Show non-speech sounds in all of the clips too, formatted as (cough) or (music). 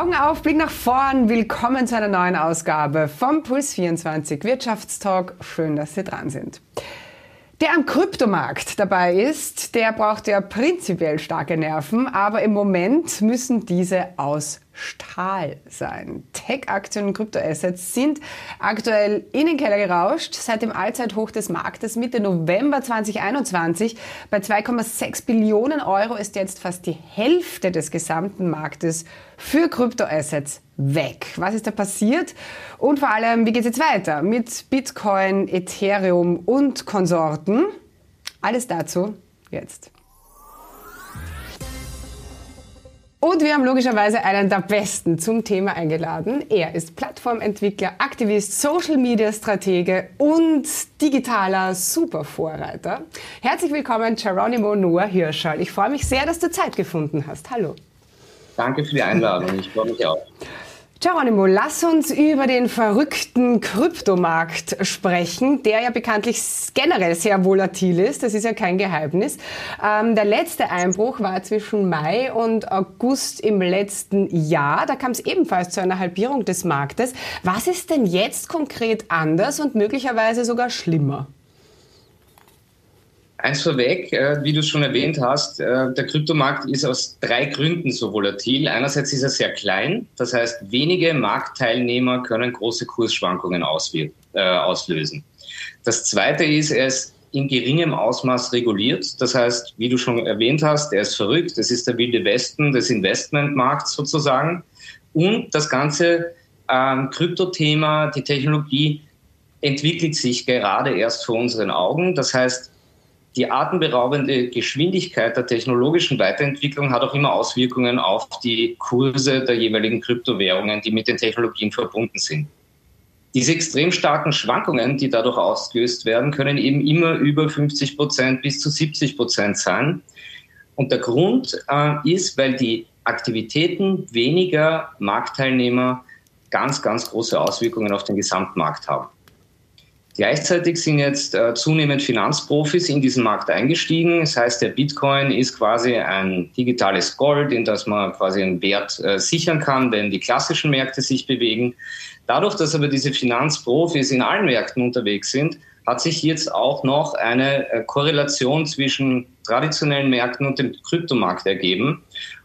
Augen auf, Blick nach vorn. Willkommen zu einer neuen Ausgabe vom Puls 24 Wirtschaftstalk. Schön, dass Sie dran sind. Der am Kryptomarkt dabei ist, der braucht ja prinzipiell starke Nerven, aber im Moment müssen diese aus Stahl sein. Tech-Aktien und Kryptoassets sind aktuell in den Keller gerauscht. Seit dem Allzeithoch des Marktes Mitte November 2021 bei 2,6 Billionen Euro ist jetzt fast die Hälfte des gesamten Marktes für Kryptoassets weg. Was ist da passiert? Und vor allem, wie geht es jetzt weiter mit Bitcoin, Ethereum und Konsorten? Alles dazu jetzt. Und wir haben logischerweise einen der Besten zum Thema eingeladen. Er ist Plattformentwickler, Aktivist, Social Media Stratege und digitaler Supervorreiter. Herzlich willkommen, Geronimo Noah Hirschall. Ich freue mich sehr, dass du Zeit gefunden hast. Hallo. Danke für die Einladung. Ich freue mich auch. Geronimo, lass uns über den verrückten Kryptomarkt sprechen, der ja bekanntlich generell sehr volatil ist. Das ist ja kein Geheimnis. Ähm, der letzte Einbruch war zwischen Mai und August im letzten Jahr. Da kam es ebenfalls zu einer Halbierung des Marktes. Was ist denn jetzt konkret anders und möglicherweise sogar schlimmer? Eins vorweg, äh, wie du schon erwähnt hast, äh, der Kryptomarkt ist aus drei Gründen so volatil. Einerseits ist er sehr klein, das heißt, wenige Marktteilnehmer können große Kursschwankungen äh, auslösen. Das zweite ist, er ist in geringem Ausmaß reguliert. Das heißt, wie du schon erwähnt hast, er ist verrückt. Das ist der wilde Westen des Investmentmarkts sozusagen. Und das ganze ähm, Kryptothema, die Technologie entwickelt sich gerade erst vor unseren Augen. Das heißt, die atemberaubende Geschwindigkeit der technologischen Weiterentwicklung hat auch immer Auswirkungen auf die Kurse der jeweiligen Kryptowährungen, die mit den Technologien verbunden sind. Diese extrem starken Schwankungen, die dadurch ausgelöst werden, können eben immer über 50 Prozent bis zu 70 Prozent sein. Und der Grund äh, ist, weil die Aktivitäten weniger Marktteilnehmer ganz, ganz große Auswirkungen auf den Gesamtmarkt haben. Gleichzeitig sind jetzt äh, zunehmend Finanzprofis in diesen Markt eingestiegen. Das heißt, der Bitcoin ist quasi ein digitales Gold, in das man quasi einen Wert äh, sichern kann, wenn die klassischen Märkte sich bewegen. Dadurch, dass aber diese Finanzprofis in allen Märkten unterwegs sind, hat sich jetzt auch noch eine äh, Korrelation zwischen traditionellen Märkten und dem Kryptomarkt ergeben.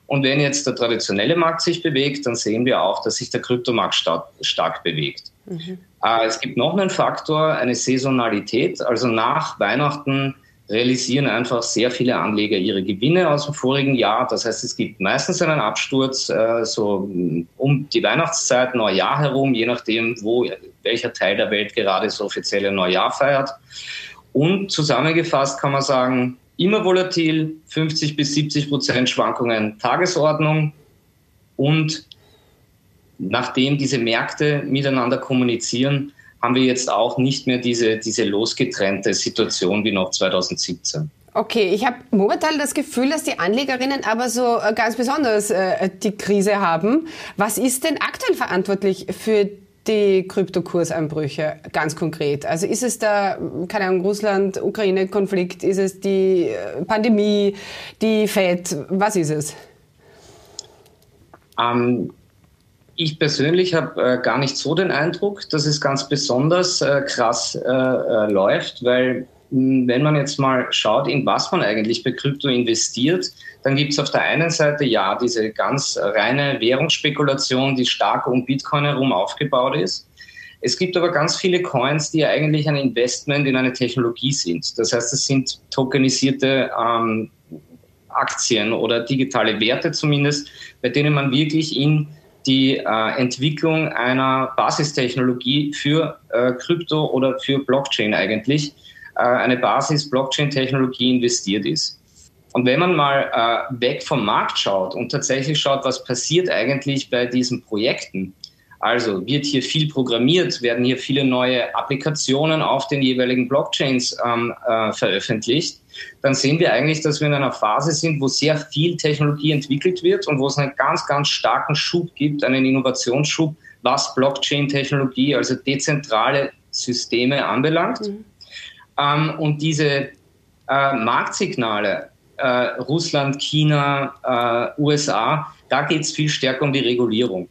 Und wenn jetzt der traditionelle Markt sich bewegt, dann sehen wir auch, dass sich der Kryptomarkt stark, stark bewegt. Mhm. Äh, es gibt noch einen Faktor, eine Saisonalität. Also nach Weihnachten realisieren einfach sehr viele Anleger ihre Gewinne aus dem vorigen Jahr. Das heißt, es gibt meistens einen Absturz äh, so um die Weihnachtszeit, Neujahr herum, je nachdem, wo welcher Teil der Welt gerade das offizielle Neujahr feiert. Und zusammengefasst kann man sagen, immer volatil, 50 bis 70 Prozent Schwankungen Tagesordnung und nachdem diese Märkte miteinander kommunizieren, haben wir jetzt auch nicht mehr diese, diese losgetrennte Situation wie noch 2017. Okay, ich habe momentan das Gefühl, dass die Anlegerinnen aber so äh, ganz besonders äh, die Krise haben. Was ist denn aktuell verantwortlich für die Kryptokurseinbrüche ganz konkret? Also ist es da, keine Ahnung, Russland-Ukraine-Konflikt, ist es die äh, Pandemie, die FED, was ist es? Ähm, ich persönlich habe äh, gar nicht so den Eindruck, dass es ganz besonders äh, krass äh, äh läuft, weil hm, wenn man jetzt mal schaut, in was man eigentlich bei Krypto investiert, dann gibt es auf der einen Seite ja diese ganz reine Währungsspekulation, die stark um Bitcoin herum aufgebaut ist. Es gibt aber ganz viele Coins, die eigentlich ein Investment in eine Technologie sind. Das heißt, es sind tokenisierte ähm, Aktien oder digitale Werte zumindest, bei denen man wirklich in die äh, Entwicklung einer Basistechnologie für äh, Krypto oder für Blockchain eigentlich, äh, eine Basis-Blockchain-Technologie investiert ist. Und wenn man mal äh, weg vom Markt schaut und tatsächlich schaut, was passiert eigentlich bei diesen Projekten, also wird hier viel programmiert, werden hier viele neue Applikationen auf den jeweiligen Blockchains ähm, äh, veröffentlicht, dann sehen wir eigentlich, dass wir in einer Phase sind, wo sehr viel Technologie entwickelt wird und wo es einen ganz, ganz starken Schub gibt, einen Innovationsschub, was Blockchain-Technologie, also dezentrale Systeme anbelangt. Mhm. Ähm, und diese äh, Marktsignale äh, Russland, China, äh, USA, da geht es viel stärker um die Regulierung.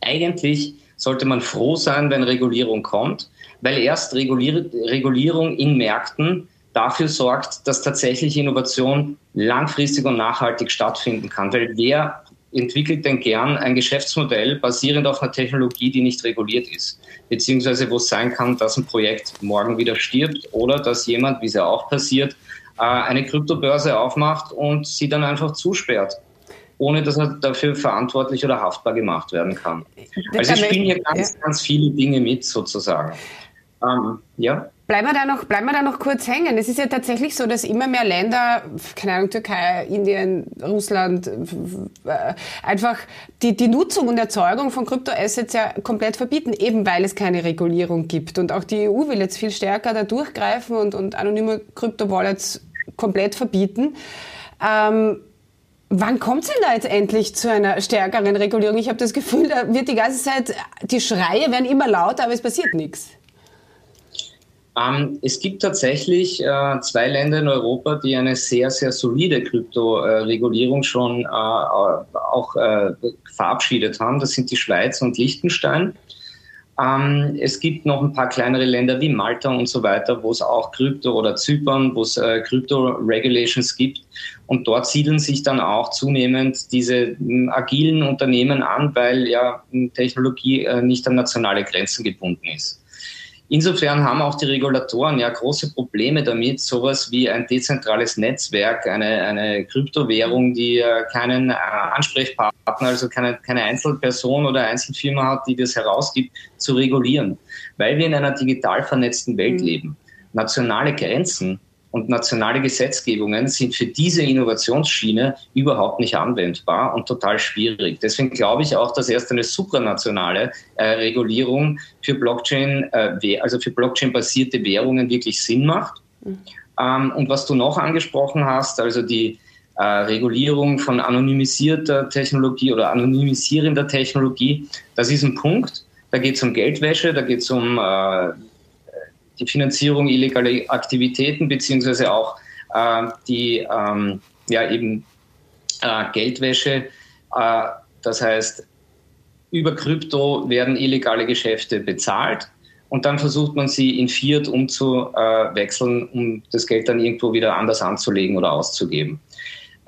Eigentlich sollte man froh sein, wenn Regulierung kommt, weil erst Regulier Regulierung in Märkten dafür sorgt, dass tatsächlich Innovation langfristig und nachhaltig stattfinden kann. Weil wer entwickelt denn gern ein Geschäftsmodell basierend auf einer Technologie, die nicht reguliert ist? Beziehungsweise wo es sein kann, dass ein Projekt morgen wieder stirbt oder dass jemand, wie es ja auch passiert, äh, eine Kryptobörse aufmacht und sie dann einfach zusperrt ohne dass er dafür verantwortlich oder haftbar gemacht werden kann. Also es spielen hier ganz, ganz viele Dinge mit sozusagen. Ähm, ja. Bleiben wir, da noch, bleiben wir da noch kurz hängen. Es ist ja tatsächlich so, dass immer mehr Länder, keine Ahnung, Türkei, Indien, Russland, äh, einfach die, die Nutzung und Erzeugung von Kryptoassets ja komplett verbieten, eben weil es keine Regulierung gibt. Und auch die EU will jetzt viel stärker da durchgreifen und, und anonyme Kryptowallets komplett verbieten. Ähm, Wann kommt es denn da jetzt endlich zu einer stärkeren Regulierung? Ich habe das Gefühl, da wird die ganze Zeit, die Schreie werden immer lauter, aber es passiert nichts. Ähm, es gibt tatsächlich äh, zwei Länder in Europa, die eine sehr, sehr solide Kryptoregulierung schon äh, auch äh, verabschiedet haben. Das sind die Schweiz und Liechtenstein. Ähm, es gibt noch ein paar kleinere Länder wie Malta und so weiter, wo es auch Krypto oder Zypern, wo es äh, Krypto-Regulations gibt. Und dort siedeln sich dann auch zunehmend diese m, agilen Unternehmen an, weil ja Technologie äh, nicht an nationale Grenzen gebunden ist. Insofern haben auch die Regulatoren ja große Probleme damit, sowas wie ein dezentrales Netzwerk, eine, eine Kryptowährung, die keinen äh, Ansprechpartner, also keine, keine Einzelperson oder Einzelfirma hat, die das herausgibt, zu regulieren. Weil wir in einer digital vernetzten Welt mhm. leben. Nationale Grenzen und nationale Gesetzgebungen sind für diese Innovationsschiene überhaupt nicht anwendbar und total schwierig. Deswegen glaube ich auch, dass erst eine supranationale äh, Regulierung für Blockchain, äh, also für Blockchain-basierte Währungen wirklich Sinn macht. Mhm. Ähm, und was du noch angesprochen hast, also die äh, Regulierung von anonymisierter Technologie oder anonymisierender Technologie, das ist ein Punkt. Da geht es um Geldwäsche, da geht es um äh, die Finanzierung illegaler Aktivitäten beziehungsweise auch äh, die ähm, ja eben äh, Geldwäsche. Äh, das heißt, über Krypto werden illegale Geschäfte bezahlt und dann versucht man sie in Fiat umzuwechseln, um das Geld dann irgendwo wieder anders anzulegen oder auszugeben.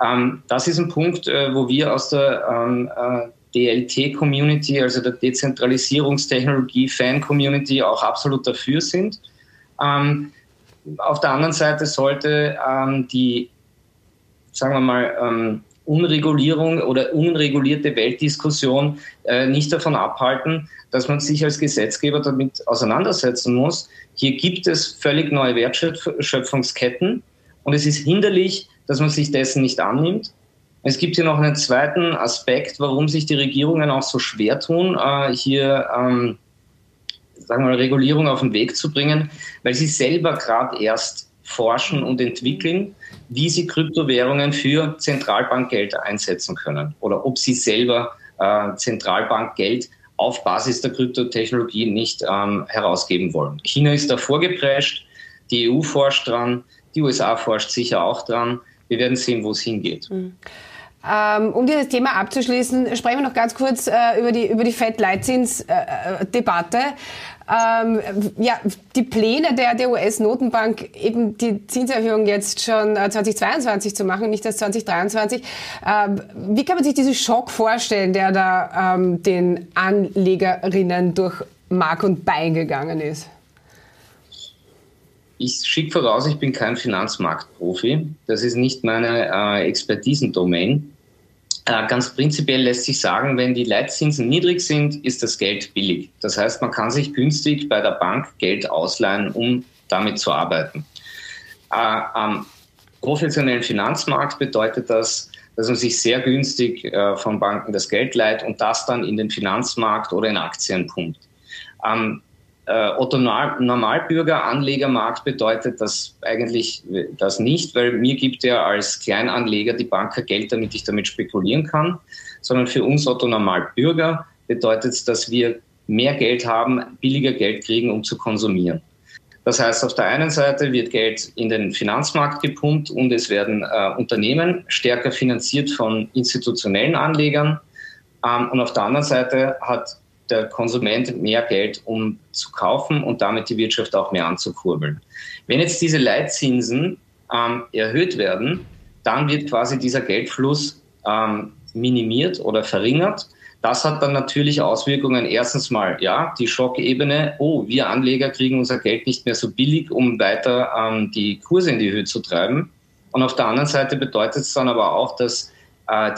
Ähm, das ist ein Punkt, äh, wo wir aus der ähm, äh, DLT-Community, also der Dezentralisierungstechnologie-Fan-Community, auch absolut dafür sind. Ähm, auf der anderen Seite sollte ähm, die, sagen wir mal, ähm, Unregulierung oder unregulierte Weltdiskussion äh, nicht davon abhalten, dass man sich als Gesetzgeber damit auseinandersetzen muss. Hier gibt es völlig neue Wertschöpfungsketten und es ist hinderlich, dass man sich dessen nicht annimmt. Es gibt hier noch einen zweiten Aspekt, warum sich die Regierungen auch so schwer tun, äh, hier ähm, sagen wir mal, Regulierung auf den Weg zu bringen, weil sie selber gerade erst forschen und entwickeln, wie sie Kryptowährungen für Zentralbankgeld einsetzen können oder ob sie selber äh, Zentralbankgeld auf Basis der Kryptotechnologie nicht ähm, herausgeben wollen. China ist da vorgeprescht, die EU forscht dran, die USA forscht sicher auch dran. Wir werden sehen, wo es hingeht. Mhm. Ähm, um dieses Thema abzuschließen, sprechen wir noch ganz kurz äh, über die, über die Fed-Leitzins-Debatte. Ähm, ja, die Pläne der, der US-Notenbank, eben die Zinserhöhung jetzt schon 2022 äh, zu machen, nicht erst 2023. Ähm, wie kann man sich diesen Schock vorstellen, der da ähm, den Anlegerinnen durch Mark und Bein gegangen ist? Ich schicke voraus, ich bin kein Finanzmarktprofi. Das ist nicht meine äh, Expertisendomain. Äh, ganz prinzipiell lässt sich sagen, wenn die Leitzinsen niedrig sind, ist das Geld billig. Das heißt, man kann sich günstig bei der Bank Geld ausleihen, um damit zu arbeiten. Äh, am professionellen Finanzmarkt bedeutet das, dass man sich sehr günstig äh, von Banken das Geld leiht und das dann in den Finanzmarkt oder in Aktien pumpt. Äh, Otto Normalbürger Anlegermarkt bedeutet das eigentlich das nicht, weil mir gibt ja als Kleinanleger die Banker Geld, damit ich damit spekulieren kann, sondern für uns Otto Normalbürger bedeutet es, dass wir mehr Geld haben, billiger Geld kriegen, um zu konsumieren. Das heißt, auf der einen Seite wird Geld in den Finanzmarkt gepumpt und es werden äh, Unternehmen stärker finanziert von institutionellen Anlegern. Ähm, und auf der anderen Seite hat der Konsument mehr Geld, um zu kaufen und damit die Wirtschaft auch mehr anzukurbeln. Wenn jetzt diese Leitzinsen ähm, erhöht werden, dann wird quasi dieser Geldfluss ähm, minimiert oder verringert. Das hat dann natürlich Auswirkungen. Erstens mal, ja, die Schockebene. Oh, wir Anleger kriegen unser Geld nicht mehr so billig, um weiter ähm, die Kurse in die Höhe zu treiben. Und auf der anderen Seite bedeutet es dann aber auch, dass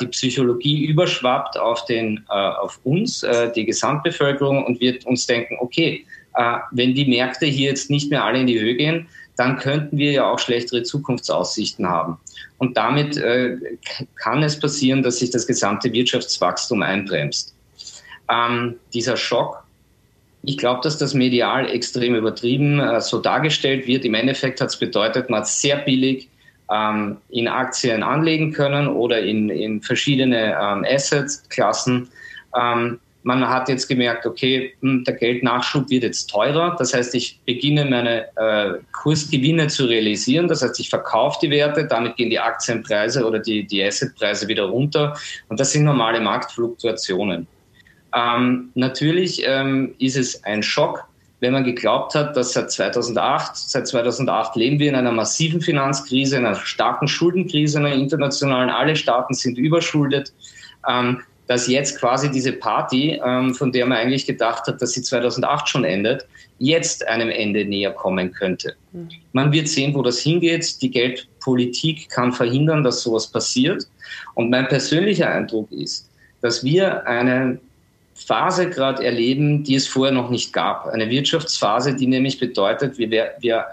die Psychologie überschwappt auf, den, äh, auf uns, äh, die Gesamtbevölkerung, und wird uns denken, okay, äh, wenn die Märkte hier jetzt nicht mehr alle in die Höhe gehen, dann könnten wir ja auch schlechtere Zukunftsaussichten haben. Und damit äh, kann es passieren, dass sich das gesamte Wirtschaftswachstum einbremst. Ähm, dieser Schock, ich glaube, dass das medial extrem übertrieben äh, so dargestellt wird. Im Endeffekt hat es bedeutet, man hat sehr billig ähm, in Aktien anlegen können oder in, in verschiedene ähm, Asset-Klassen. Ähm, man hat jetzt gemerkt, okay, hm, der Geldnachschub wird jetzt teurer. Das heißt, ich beginne meine äh, Kursgewinne zu realisieren. Das heißt, ich verkaufe die Werte, damit gehen die Aktienpreise oder die, die Assetpreise wieder runter. Und das sind normale Marktfluktuationen. Ähm, natürlich ähm, ist es ein Schock, wenn man geglaubt hat, dass seit 2008, seit 2008 leben wir in einer massiven Finanzkrise, in einer starken Schuldenkrise, in einer internationalen, alle Staaten sind überschuldet. Ähm, dass jetzt quasi diese Party, ähm, von der man eigentlich gedacht hat, dass sie 2008 schon endet, jetzt einem Ende näher kommen könnte. Mhm. Man wird sehen, wo das hingeht. Die Geldpolitik kann verhindern, dass sowas passiert. Und mein persönlicher Eindruck ist, dass wir eine Phase gerade erleben, die es vorher noch nicht gab. Eine Wirtschaftsphase, die nämlich bedeutet, wir, wir,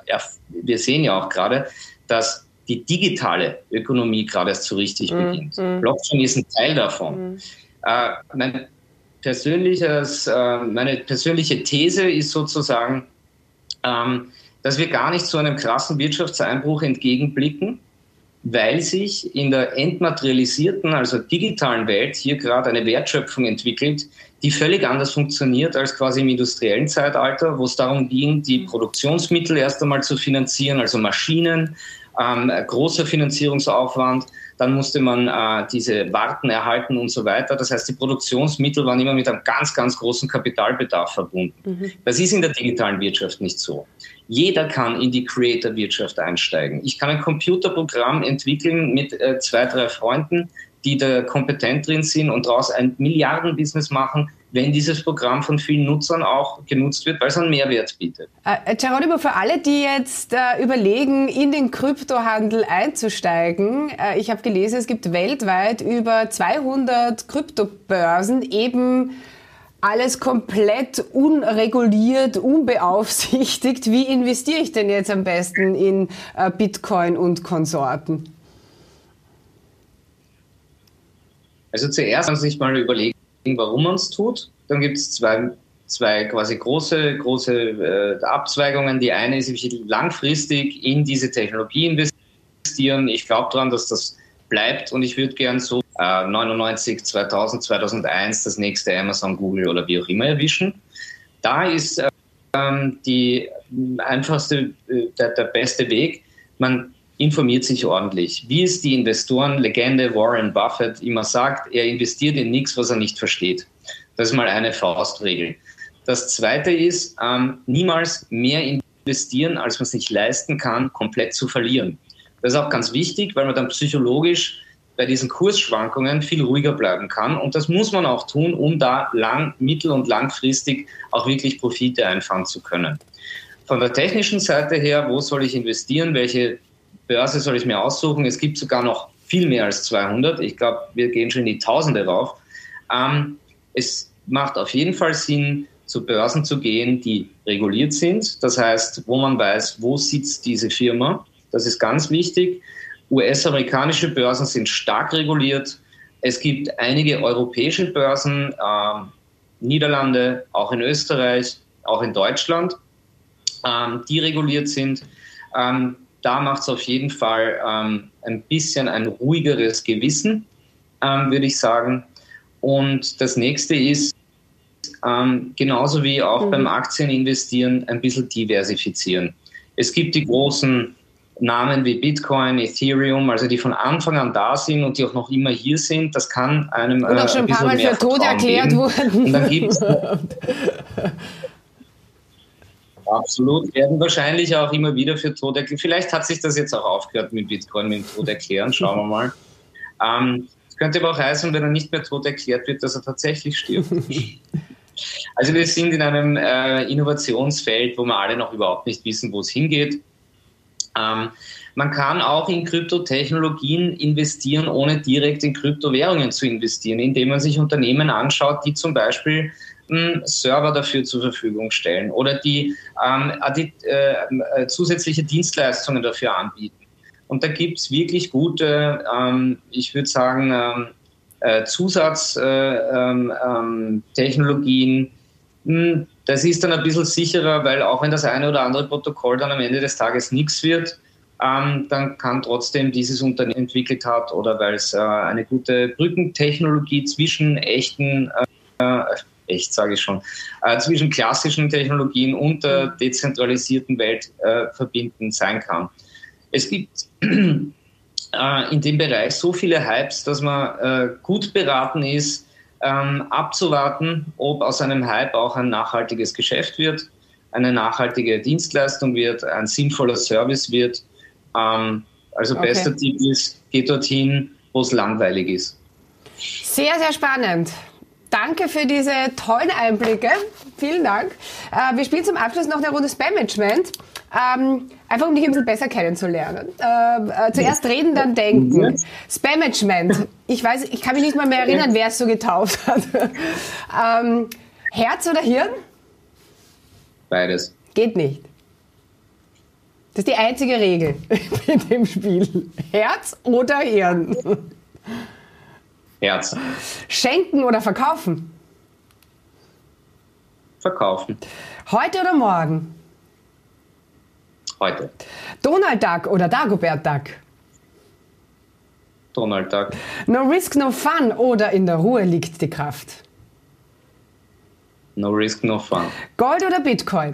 wir sehen ja auch gerade, dass die digitale Ökonomie gerade erst so richtig mm, beginnt. Mm. Blockchain ist ein Teil davon. Mm. Äh, mein persönliches, äh, meine persönliche These ist sozusagen, ähm, dass wir gar nicht zu einem krassen Wirtschaftseinbruch entgegenblicken, weil sich in der entmaterialisierten, also digitalen Welt hier gerade eine Wertschöpfung entwickelt, die völlig anders funktioniert als quasi im industriellen Zeitalter, wo es darum ging, die Produktionsmittel erst einmal zu finanzieren, also Maschinen, ähm, großer Finanzierungsaufwand dann musste man äh, diese Warten erhalten und so weiter. Das heißt, die Produktionsmittel waren immer mit einem ganz, ganz großen Kapitalbedarf verbunden. Mhm. Das ist in der digitalen Wirtschaft nicht so. Jeder kann in die Creator-Wirtschaft einsteigen. Ich kann ein Computerprogramm entwickeln mit äh, zwei, drei Freunden, die da kompetent drin sind und daraus ein Milliardenbusiness machen, wenn dieses Programm von vielen Nutzern auch genutzt wird, weil es einen Mehrwert bietet. Äh, Geronimo, für alle, die jetzt äh, überlegen, in den Kryptohandel einzusteigen, äh, ich habe gelesen, es gibt weltweit über 200 Kryptobörsen, eben alles komplett unreguliert, unbeaufsichtigt. Wie investiere ich denn jetzt am besten in äh, Bitcoin und Konsorten? Also zuerst muss ich mal überlegen, warum man es tut. Dann gibt es zwei, zwei quasi große, große äh, Abzweigungen. Die eine ist, ich langfristig in diese Technologie investieren. Ich glaube daran, dass das bleibt und ich würde gern so äh, 99, 2000, 2001 das nächste Amazon, Google oder wie auch immer erwischen. Da ist äh, die einfachste, äh, der, der beste Weg. Man informiert sich ordentlich. Wie es die Investorenlegende Warren Buffett immer sagt, er investiert in nichts, was er nicht versteht. Das ist mal eine Faustregel. Das zweite ist, ähm, niemals mehr investieren, als man sich leisten kann, komplett zu verlieren. Das ist auch ganz wichtig, weil man dann psychologisch bei diesen Kursschwankungen viel ruhiger bleiben kann. Und das muss man auch tun, um da lang, mittel- und langfristig auch wirklich Profite einfahren zu können. Von der technischen Seite her, wo soll ich investieren? Welche Börse soll ich mir aussuchen. Es gibt sogar noch viel mehr als 200. Ich glaube, wir gehen schon in die Tausende rauf. Ähm, es macht auf jeden Fall Sinn, zu Börsen zu gehen, die reguliert sind. Das heißt, wo man weiß, wo sitzt diese Firma. Das ist ganz wichtig. US-amerikanische Börsen sind stark reguliert. Es gibt einige europäische Börsen, äh, Niederlande, auch in Österreich, auch in Deutschland, ähm, die reguliert sind. Ähm, da macht es auf jeden Fall ähm, ein bisschen ein ruhigeres Gewissen, ähm, würde ich sagen. Und das nächste ist, ähm, genauso wie auch mhm. beim Aktieninvestieren, ein bisschen diversifizieren. Es gibt die großen Namen wie Bitcoin, Ethereum, also die von Anfang an da sind und die auch noch immer hier sind. Das kann einem und auch schon ein, paar Mal für tot erklärt geben. wurden. Und dann gibt's (laughs) Absolut, werden wahrscheinlich auch immer wieder für tot erklärt. Vielleicht hat sich das jetzt auch aufgehört mit Bitcoin, mit dem Tod erklären. Schauen wir mal. Ähm, es könnte aber auch heißen, wenn er nicht mehr tot erklärt wird, dass er tatsächlich stirbt. (laughs) also wir sind in einem äh, Innovationsfeld, wo wir alle noch überhaupt nicht wissen, wo es hingeht. Ähm, man kann auch in Kryptotechnologien investieren, ohne direkt in Kryptowährungen zu investieren, indem man sich Unternehmen anschaut, die zum Beispiel Server dafür zur Verfügung stellen oder die, ähm, äh, äh, zusätzliche Dienstleistungen dafür anbieten. Und da gibt es wirklich gute, ähm, ich würde sagen, ähm, äh, Zusatztechnologien. Äh, hm, das ist dann ein bisschen sicherer, weil auch wenn das eine oder andere Protokoll dann am Ende des Tages nichts wird, ähm, dann kann trotzdem dieses Unternehmen entwickelt hat oder weil es äh, eine gute Brückentechnologie zwischen echten, äh, echt sage ich schon, äh, zwischen klassischen Technologien und der dezentralisierten Welt äh, verbinden sein kann. Es gibt (clears throat) in dem Bereich so viele Hypes, dass man äh, gut beraten ist, ähm, abzuwarten, ob aus einem Hype auch ein nachhaltiges Geschäft wird, eine nachhaltige Dienstleistung wird, ein sinnvoller Service wird. Ähm, also okay. bester Tipp ist, geht dorthin, wo es langweilig ist. Sehr, sehr spannend. Danke für diese tollen Einblicke. Vielen Dank. Äh, wir spielen zum Abschluss noch eine Runde Spam-Management. Ähm, einfach um dich ein bisschen besser kennenzulernen. Äh, äh, zuerst reden, dann denken. Spam-Management. Ich weiß, ich kann mich nicht mal mehr erinnern, wer es so getauft hat. (laughs) ähm, Herz oder Hirn? Beides. Geht nicht. Das ist die einzige Regel (laughs) in dem Spiel. Herz oder Hirn? Herz. Schenken oder verkaufen? Verkaufen. Heute oder morgen? Heute. Donald Duck oder Dagobert Duck? Donald Duck. No risk, no fun oder in der Ruhe liegt die Kraft? No risk, no fun. Gold oder Bitcoin?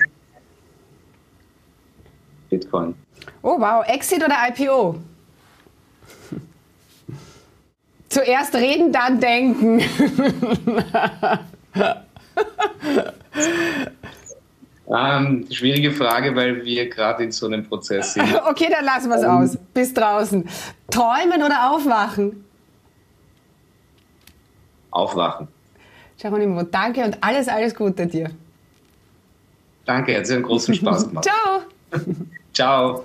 Bitcoin. Oh wow, Exit oder IPO? (laughs) Zuerst reden, dann denken. ähm, schwierige Frage, weil wir gerade in so einem Prozess sind. (laughs) Okay, dann lassen wir es um, aus. Bis draußen. Träumen oder aufwachen? Aufwachen. Geronimo, danke und alles, alles Gute dir. Danke, hat sehr einen großen Spaß (laughs) gemacht. Ciao. Ciao.